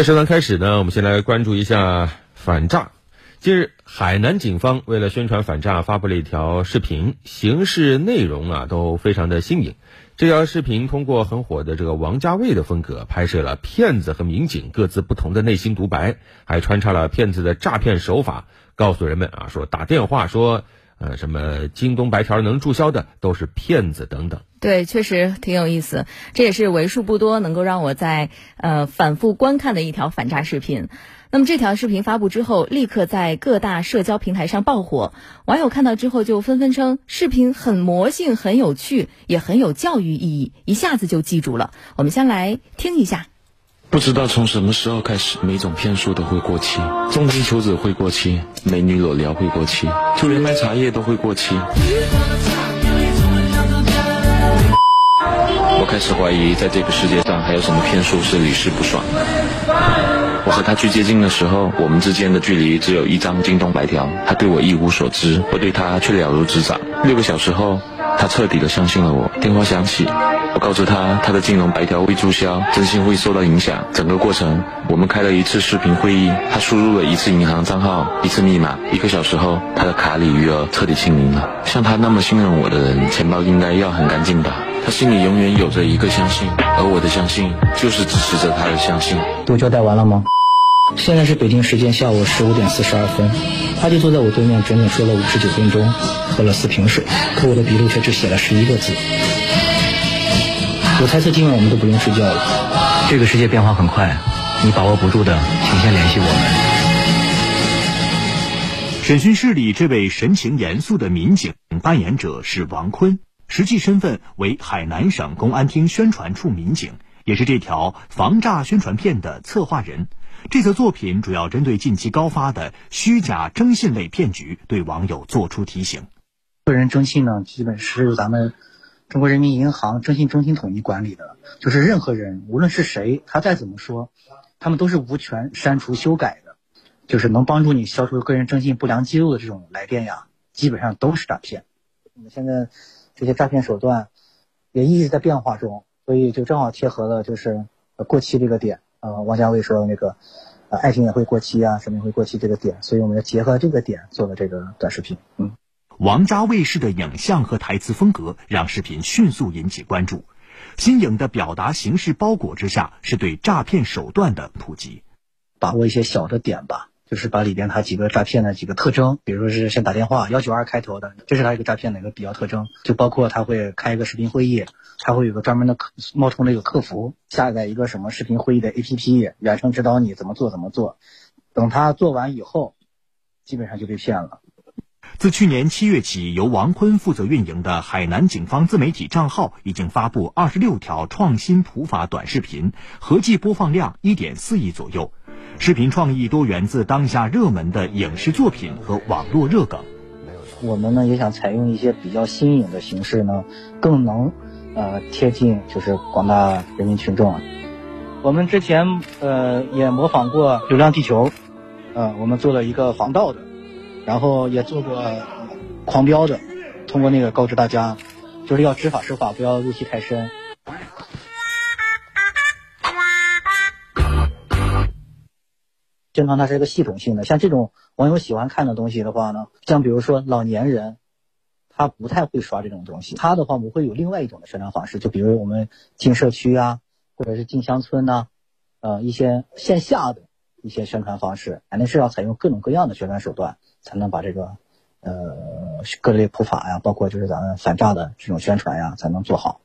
在时段开始呢，我们先来关注一下反诈。近日，海南警方为了宣传反诈，发布了一条视频，形式内容啊都非常的新颖。这条视频通过很火的这个王家卫的风格，拍摄了骗子和民警各自不同的内心独白，还穿插了骗子的诈骗手法，告诉人们啊说打电话说呃什么京东白条能注销的都是骗子等等。对，确实挺有意思，这也是为数不多能够让我在呃反复观看的一条反诈视频。那么这条视频发布之后，立刻在各大社交平台上爆火。网友看到之后就纷纷称，视频很魔性、很有趣，也很有教育意义，一下子就记住了。我们先来听一下。不知道从什么时候开始，每种骗术都会过期，重金求子会过期，美女裸聊会过期，就连卖茶叶都会过期。我开始怀疑，在这个世界上还有什么骗术是屡试不爽的。我和他去接近的时候，我们之间的距离只有一张京东白条，他对我一无所知，我对他却了如指掌。六个小时后，他彻底的相信了我。电话响起，我告诉他他的金融白条未注销，征信会受到影响。整个过程，我们开了一次视频会议，他输入了一次银行账号，一次密码。一个小时后，他的卡里余额彻底清零了。像他那么信任我的人，钱包应该要很干净吧？他心里永远有着一个相信，而我的相信就是支持着他的相信。都交代完了吗？现在是北京时间下午十五点四十二分，他就坐在我对面，整整说了五十九分钟，喝了四瓶水，可我的笔录却只写了十一个字。我猜测今晚我们都不用睡觉了。这个世界变化很快，你把握不住的，请先联系我们。审讯室里这位神情严肃的民警扮演者是王坤，实际身份为海南省公安厅宣传处民警，也是这条防诈宣传片的策划人。这则作品主要针对近期高发的虚假征信类骗局，对网友做出提醒。个人征信呢，基本是咱们中国人民银行征信中心统一管理的，就是任何人，无论是谁，他再怎么说，他们都是无权删除、修改的。就是能帮助你消除个人征信不良记录的这种来电呀，基本上都是诈骗。我们现在这些诈骗手段也一直在变化中，所以就正好贴合了就是过期这个点。呃，王家卫说的那个，呃，爱情也会过期啊，什么也会过期这个点，所以我们要结合这个点做的这个短视频。嗯，王家卫式的影像和台词风格让视频迅速引起关注。新颖的表达形式包裹之下，是对诈骗手段的普及，把握一些小的点吧。就是把里边它几个诈骗的几个特征，比如说是先打电话幺九二开头的，这是它一个诈骗的一个比较特征。就包括他会开一个视频会议，他会有个专门的客冒充那个客服，下载一个什么视频会议的 APP，远程指导你怎么做怎么做。等他做完以后，基本上就被骗了。自去年七月起，由王坤负责运营的海南警方自媒体账号已经发布二十六条创新普法短视频，合计播放量一点四亿左右。视频创意多源自当下热门的影视作品和网络热梗。没有错我们呢也想采用一些比较新颖的形式呢，更能呃贴近就是广大人民群众。我们之前呃也模仿过《流浪地球》，呃我们做了一个防盗的，然后也做过狂飙的，通过那个告知大家，就是要知法守法，不要入戏太深。宣传它是一个系统性的，像这种网友喜欢看的东西的话呢，像比如说老年人，他不太会刷这种东西，他的话我们会有另外一种的宣传方式，就比如我们进社区啊，或者是进乡村呐，呃一些线下的一些宣传方式，肯定是要采用各种各样的宣传手段，才能把这个呃各类普法呀，包括就是咱们反诈的这种宣传呀，才能做好。